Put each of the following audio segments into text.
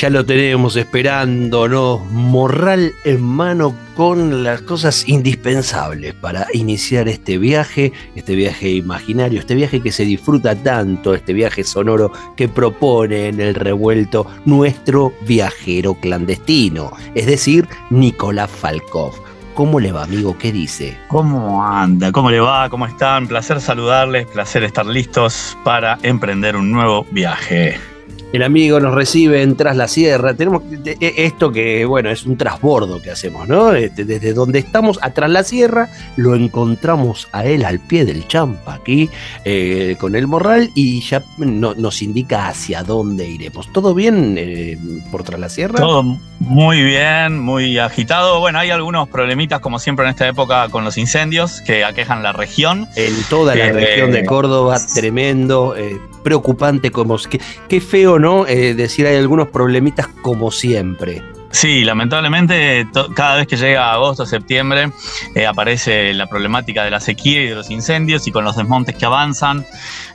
Ya lo tenemos esperándonos, morral en mano con las cosas indispensables para iniciar este viaje, este viaje imaginario, este viaje que se disfruta tanto, este viaje sonoro que propone en el revuelto nuestro viajero clandestino, es decir, Nicolás Falkov. ¿Cómo le va, amigo? ¿Qué dice? ¿Cómo anda? ¿Cómo le va? ¿Cómo están? Placer saludarles, placer estar listos para emprender un nuevo viaje. El amigo nos recibe en Tras la Sierra. Tenemos e, esto que, bueno, es un trasbordo que hacemos, ¿no? Este, desde donde estamos, a Tras la Sierra, lo encontramos a él al pie del champa, aquí, eh, con el morral, y ya nos indica hacia dónde iremos. ¿Todo bien eh, por Tras la Sierra? Todo muy bien, muy agitado. Bueno, hay algunos problemitas, como siempre en esta época, con los incendios que aquejan la región. En toda la región de Córdoba, tremendo. Eh, preocupante, como que, qué feo, ¿no? Eh, decir, hay algunos problemitas como siempre. Sí, lamentablemente cada vez que llega agosto, septiembre, eh, aparece la problemática de la sequía y de los incendios y con los desmontes que avanzan,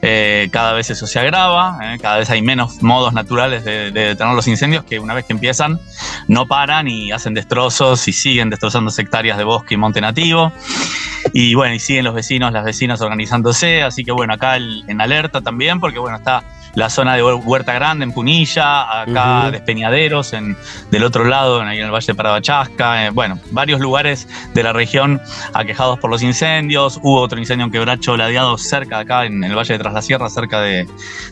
eh, cada vez eso se agrava, cada vez hay menos modos naturales de, detener los incendios que una vez que empiezan no paran y hacen destrozos y siguen destrozando hectáreas de bosque y monte nativo. Y bueno, y siguen los vecinos, las vecinas organizándose, así que bueno, acá en alerta también, porque bueno, está la zona de Huerta Grande en Punilla, acá Despeñaderos, en, del otro lado, en, ahí en el Valle de Paradachasca, eh, bueno, varios lugares de la región aquejados por los incendios. Hubo otro incendio en Quebracho Ladeado cerca de acá, en el Valle de Tras la Sierra, cerca de,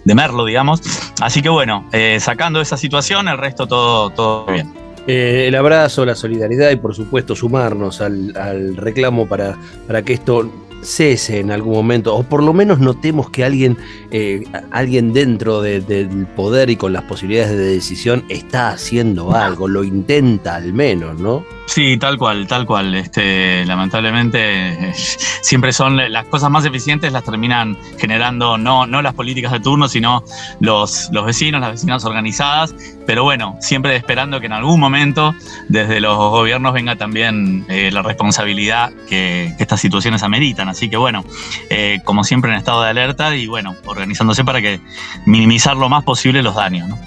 Merlo, digamos. Así que bueno, eh, sacando esa situación, el resto todo, todo bien. Eh, el abrazo, la solidaridad y por supuesto sumarnos al, reclamo para, para que esto cese en algún momento, o por lo menos notemos que alguien, eh, alguien dentro del poder y con las posibilidades de decisión está haciendo algo, lo intenta al menos, ¿no? Sí, tal cual, tal cual. Este, lamentablemente siempre son las cosas más eficientes las terminan generando no, no las políticas de turno, sino los, los vecinos, las vecinas organizadas. Pero bueno, siempre esperando que en algún momento desde los gobiernos venga también eh, la responsabilidad que, estas situaciones ameritan. Así que bueno, eh, como siempre en estado de alerta y bueno, organizándose para que minimizar lo más posible los daños. ¿no?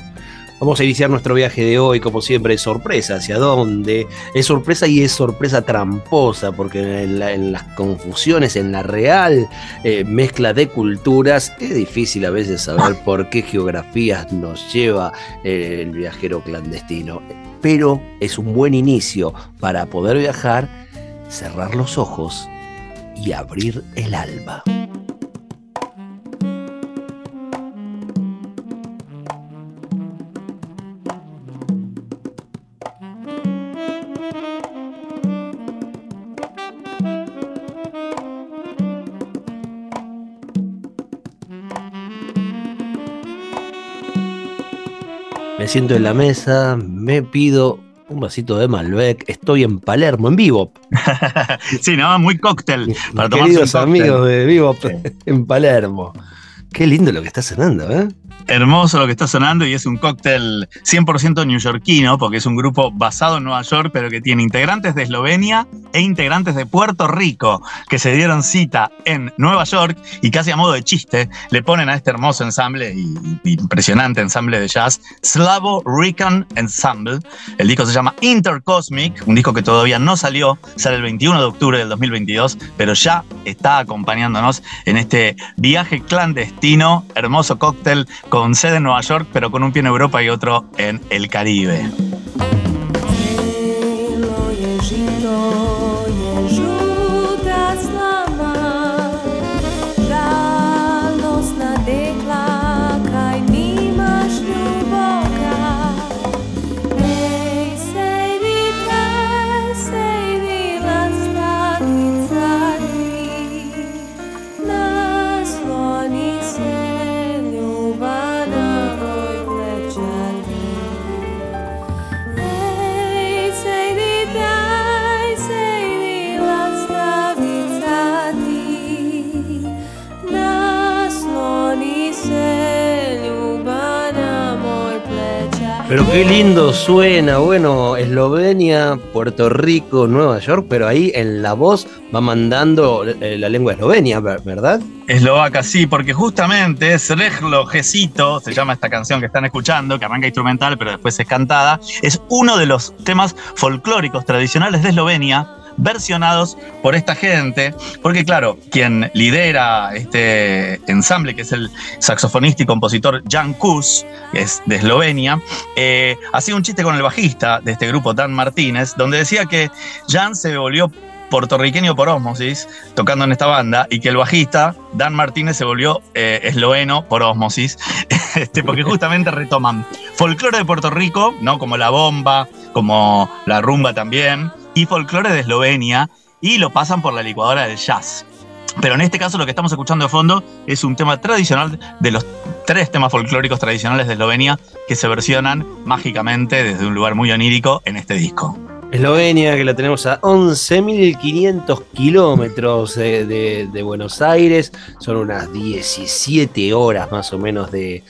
Vamos a iniciar nuestro viaje de hoy, como siempre, es sorpresa. ¿Hacia dónde? Es sorpresa y es sorpresa tramposa, porque en, las confusiones, en la real eh, mezcla de culturas, es difícil a veces saber por qué geografías nos lleva eh, el viajero clandestino. Pero es un buen inicio para poder viajar, cerrar los ojos y abrir el alma. Me siento en la mesa, me pido un vasito de Malbec, estoy en Palermo, en vivo. sí, ¿no? Muy cóctel. Para Queridos amigos de Vivo en Palermo. Qué lindo lo que está sonando, ¿eh? Hermoso lo que está sonando y es un cóctel 100% neoyorquino, porque es un grupo basado en Nueva York, pero que tiene integrantes de Eslovenia e integrantes de Puerto Rico, que se dieron cita en Nueva York y casi a modo de chiste le ponen a este hermoso ensamble y, impresionante ensamble de jazz, Slavo Rican Ensemble. El disco se llama Intercosmic, un disco que todavía no salió, sale el 21 de octubre del 2022, pero ya está acompañándonos en este viaje clandestino, hermoso cóctel con sede en Nueva York, pero con un pie en Europa y otro en el Caribe. Lindo suena, bueno, Eslovenia, Puerto Rico, Nueva York, pero ahí en la voz va mandando eh, la lengua eslovenia, ¿verdad? Eslovaca, sí, porque justamente Srejlo Gesito, se llama esta canción que están escuchando, que arranca instrumental pero después es cantada, es uno de los temas folclóricos tradicionales de Eslovenia versionados por esta gente, porque claro, quien lidera este ensamble, que es el saxofonista y compositor Jan Kus, que es de Eslovenia, eh, hacía un chiste con el bajista de este grupo, Dan Martínez, donde decía que Jan se volvió puertorriqueño por osmosis, tocando en esta banda, y que el bajista, Dan Martínez, se volvió eh, esloveno por osmosis, este, porque justamente retoman folclore de Puerto Rico, ¿no? como la bomba, como la rumba también, y folclore de Eslovenia y lo pasan por la licuadora del jazz. Pero en este caso lo que estamos escuchando de fondo es un tema tradicional de los tres temas folclóricos tradicionales de Eslovenia que se versionan mágicamente desde un lugar muy onírico en este disco. Eslovenia, que la tenemos a 11.500 kilómetros de, Buenos Aires, son unas 17 horas más o menos de,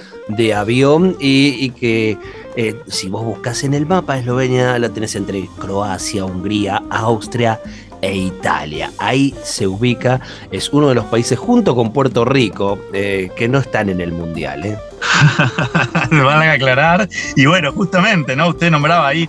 avión y que eh, si vos buscas en el mapa, Eslovenia la tenés entre Croacia, Hungría, Austria e Italia. Ahí se ubica, es uno de los países junto con Puerto Rico eh, que no están en el Mundial. ¿eh? Van a aclarar. Y bueno, justamente, ¿no? Usted nombraba ahí,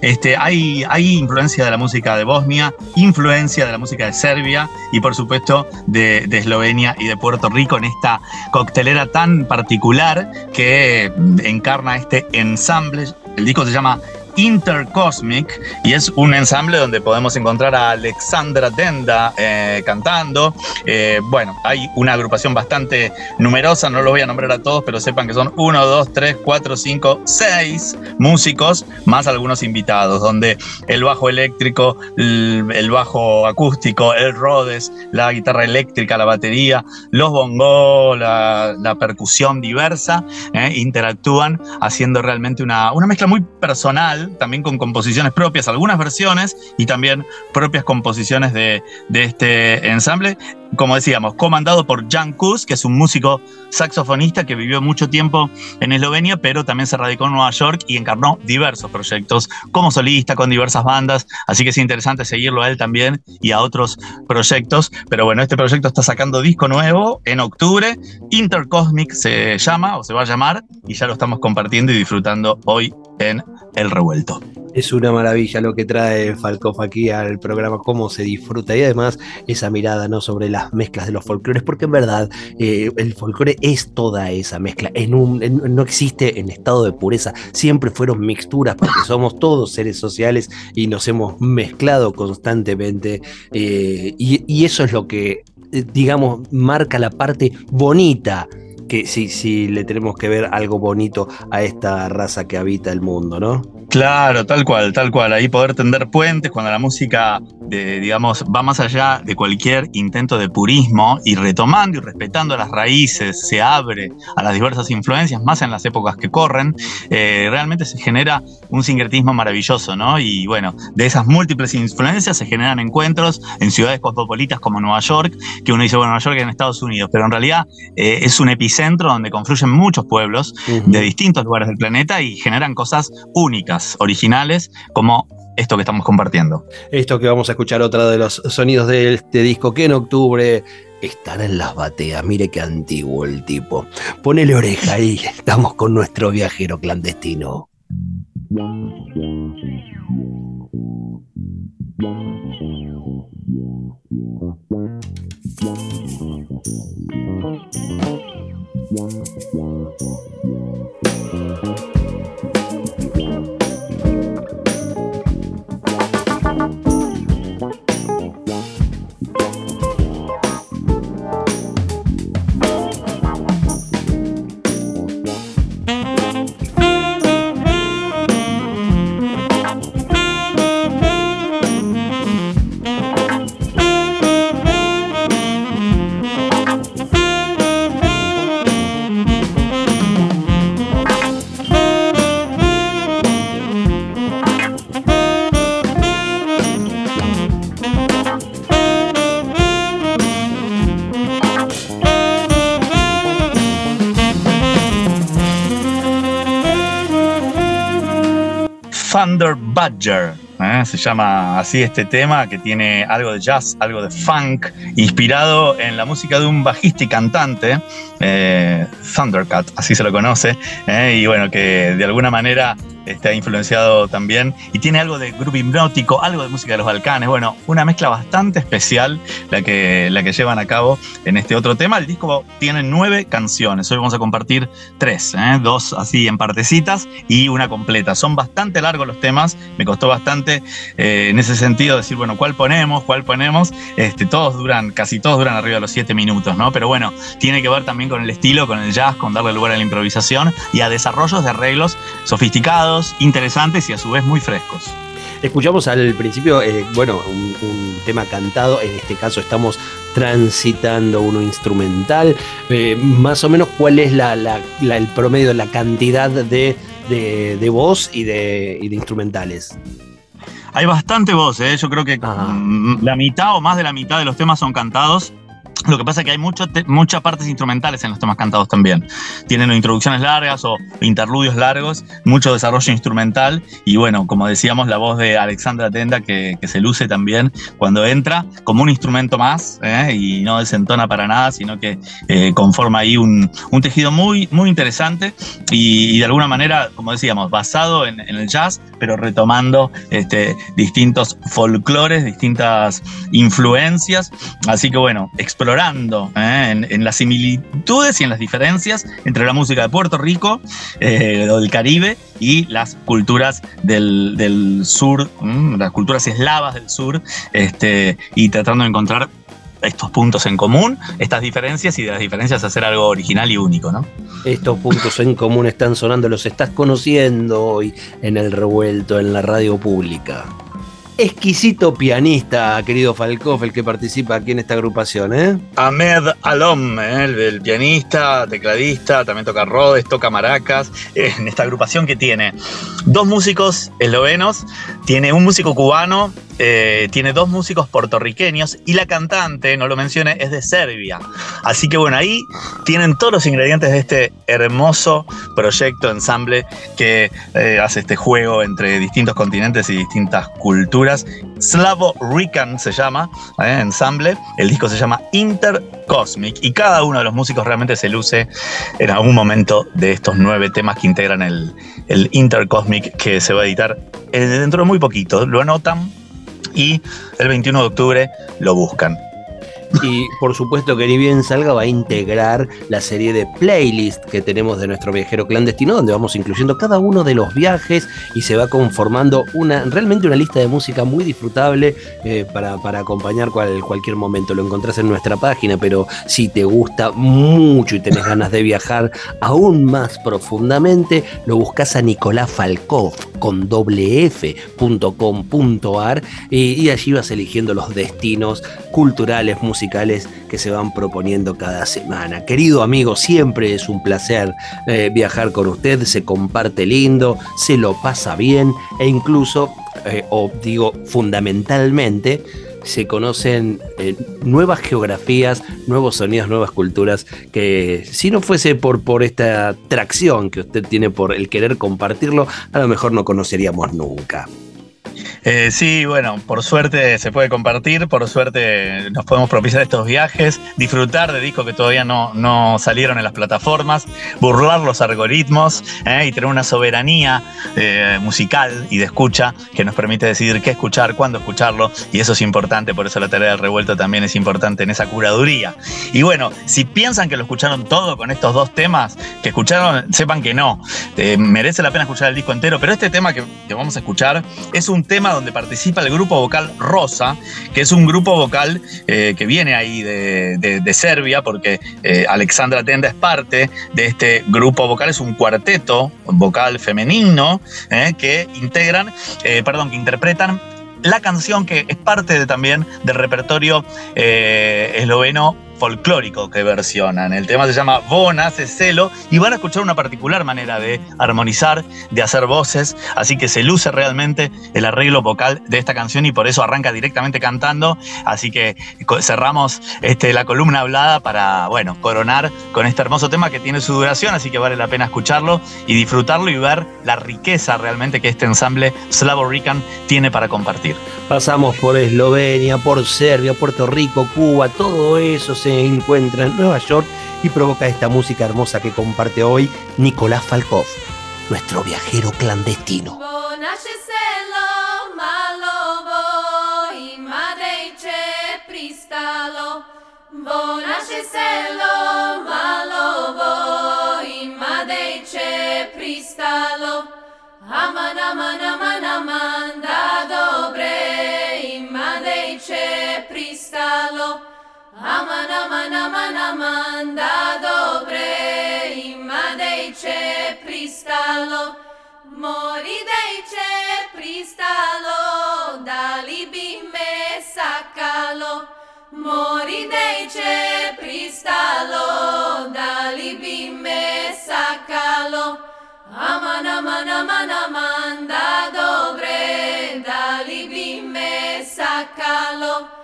este, hay, hay influencia de la música de Bosnia, influencia de la música de Serbia y por supuesto de, de Eslovenia y de Puerto Rico en esta coctelera tan particular que encarna este ensamble. El disco se llama Intercosmic y es un ensamble donde podemos encontrar a Alexandra Denda eh, cantando. Eh, bueno, hay una agrupación bastante numerosa, no lo voy a nombrar a todos, pero sepan que son 1, 2, 3, 4, 5, 6 músicos, más algunos invitados, donde el bajo eléctrico, el, bajo acústico, el Rhodes, la guitarra eléctrica, la batería, los bongos, la, percusión diversa, eh, interactúan haciendo realmente una, una mezcla muy personal también con composiciones propias, algunas versiones y también propias composiciones de, este ensamble. Como decíamos, comandado por Jan Kus, que es un músico saxofonista que vivió mucho tiempo en Eslovenia, pero también se radicó en Nueva York y encarnó diversos proyectos como solista con diversas bandas. Así que es interesante seguirlo a él también y a otros proyectos. Pero bueno, este proyecto está sacando disco nuevo en octubre. Intercosmic se llama o se va a llamar y ya lo estamos compartiendo y disfrutando hoy en El Revuelto. Es una maravilla lo que trae Falcoff aquí al programa, cómo se disfruta y además esa mirada ¿no? sobre las mezclas de los folclores, porque en verdad eh, el folclore es toda esa mezcla, en un, no existe en estado de pureza, siempre fueron mixturas porque somos todos seres sociales y nos hemos mezclado constantemente eh, y, eso es lo que, eh, digamos, marca la parte bonita que sí, sí le tenemos que ver algo bonito a esta raza que habita el mundo, ¿no? Claro, tal cual, tal cual. Ahí poder tender puentes cuando la música, de, digamos, va más allá de cualquier intento de purismo y retomando y respetando las raíces, se abre a las diversas influencias, más en las épocas que corren, eh, realmente se genera un sincretismo maravilloso, ¿no? Y bueno, de esas múltiples influencias se generan encuentros en ciudades cosmopolitas como Nueva York, que uno dice, bueno, Nueva York es en Estados Unidos, pero en realidad eh, es un epicentro donde confluyen muchos pueblos de distintos lugares del planeta y generan cosas únicas originales, como esto que estamos compartiendo. Esto que vamos a escuchar, otra de los sonidos de este disco que en octubre estará en las bateas. Mire qué antiguo el tipo. Ponele oreja ahí, estamos con nuestro viajero clandestino. Thunder Badger. ¿eh? Se llama así este tema que tiene algo de jazz, algo de funk, inspirado en la música de un bajista y cantante, eh, Thundercat, así se lo conoce, ¿eh? y bueno, que de alguna manera está influenciado también y tiene algo de grupo hipnótico, algo de música de los Balcanes. Bueno, una mezcla bastante especial la que, la que llevan a cabo en este otro tema. El disco tiene nueve canciones. Hoy vamos a compartir tres, ¿eh? dos así en partecitas y una completa. Son bastante largos los temas. Me costó bastante eh, en ese sentido decir, bueno, ¿cuál ponemos? ¿Cuál ponemos? Este, todos duran, casi todos duran arriba de los siete minutos, ¿no? Pero bueno, tiene que ver también con el estilo, con el jazz, con darle lugar a la improvisación y a desarrollos de arreglos sofisticados interesantes y a su vez muy frescos. Escuchamos al principio, eh, bueno, un, tema cantado, en este caso estamos transitando uno instrumental. Eh, más o menos, ¿cuál es la, el promedio, la cantidad de, de, voz y de, y de, instrumentales? Hay bastante voz, ¿eh? yo creo que la mitad o más de la mitad de los temas son cantados. Lo que pasa es que hay muchas partes instrumentales en los temas cantados también. Tienen introducciones largas o interludios largos, mucho desarrollo instrumental y bueno, como decíamos, la voz de Alexandra Tenda que, se luce también cuando entra como un instrumento más ¿eh? y no desentona para nada, sino que eh, conforma ahí un, tejido muy, muy interesante y, de alguna manera, como decíamos, basado en, el jazz, pero retomando este, distintos folclores, distintas influencias. Así que bueno, explorando ¿eh? en, las similitudes y en las diferencias entre la música de Puerto Rico eh, o del Caribe y las culturas del, sur, las culturas eslavas del sur, este, y tratando de encontrar estos puntos en común, estas diferencias y de las diferencias hacer algo original y único, ¿no? Estos puntos en común están sonando, los estás conociendo hoy en el revuelto, en la radio pública exquisito pianista, querido Falcoff, el que participa aquí en esta agrupación, ¿eh? Ahmed Alom, ¿eh? el, pianista, tecladista, también toca rodes, toca maracas, eh, en esta agrupación que tiene dos músicos eslovenos, tiene un músico cubano, eh, tiene dos músicos puertorriqueños y la cantante, no lo mencioné, es de Serbia. Así que bueno, ahí tienen todos los ingredientes de este hermoso proyecto, ensamble que hace este juego entre distintos continentes y distintas culturas Slavo Rican se llama, ¿eh? ensamble. El disco se llama Intercosmic y cada uno de los músicos realmente se luce en algún momento de estos nueve temas que integran el, el Intercosmic que se va a editar eh, dentro de muy poquito. Lo anotan y el 21 de octubre lo buscan. Y por supuesto que ni bien salga va a integrar la serie de playlists que tenemos de nuestro viajero clandestino, donde vamos incluyendo cada uno de los viajes y se va conformando una realmente una lista de música muy disfrutable eh, para, acompañar cualquier momento. Lo encontrás en nuestra página, pero si te gusta mucho y tenés ganas de viajar aún más profundamente, lo buscas a Nicolás Falkov con doble y, y allí vas eligiendo los destinos culturales, musicales que se van proponiendo cada semana. Querido amigo, siempre es un placer eh, viajar con usted, se comparte lindo, se lo pasa bien e incluso, eh, o digo fundamentalmente, se conocen eh, nuevas geografías, nuevos sonidos, nuevas culturas, que si no fuese por, por esta atracción que usted tiene por el querer compartirlo, a lo mejor no conoceríamos nunca. Eh, sí, bueno, por suerte se puede compartir, por suerte nos podemos propiciar estos viajes, disfrutar de discos que todavía no, no salieron en las plataformas, burlar los algoritmos eh, y tener una soberanía eh, musical y de escucha que nos permite decidir qué escuchar, cuándo escucharlo, y eso es importante, por eso la tarea del revuelto también es importante en esa curaduría. Y bueno, si piensan que lo escucharon todo con estos dos temas, que escucharon, sepan que no, merece la pena escuchar el disco entero, pero este tema que, que vamos a escuchar es un tema donde participa el grupo vocal Rosa, que es un grupo vocal eh, que viene ahí de, Serbia, porque eh, Alexandra Tenda es parte de este grupo vocal, es un cuarteto vocal femenino eh, que integran, perdón, que interpretan la canción que es parte de, también del repertorio esloveno folclórico que versionan. El tema se llama Vos nace celo y van a escuchar una particular manera de armonizar, de hacer voces, así que se luce realmente el arreglo vocal de esta canción y por eso arranca directamente cantando, así que cerramos este, la columna hablada para, bueno, coronar con este hermoso tema que tiene su duración, así que vale la pena escucharlo y disfrutarlo y ver la riqueza realmente que este ensamble Slavo Rican tiene para compartir. Pasamos por Eslovenia, por Serbia, Puerto Rico, Cuba, todo eso se encuentra en Nueva York y provoca esta música hermosa que comparte hoy Nicolás Falkov, nuestro viajero clandestino. Aman, aman, aman, aman, da dobre, ima dejče pristalo. Aman, aman, aman, aman, da dobre, ima dejče pristalo. Mori dejče pristalo, da li bi me sakalo. Mori dejče pristalo, da li bi me sakalo. Aman, aman, aman, aman, da dobre, da li bi me sakalo.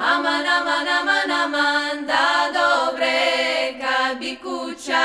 Aman, aman, aman, aman, dobre, kad bi kuća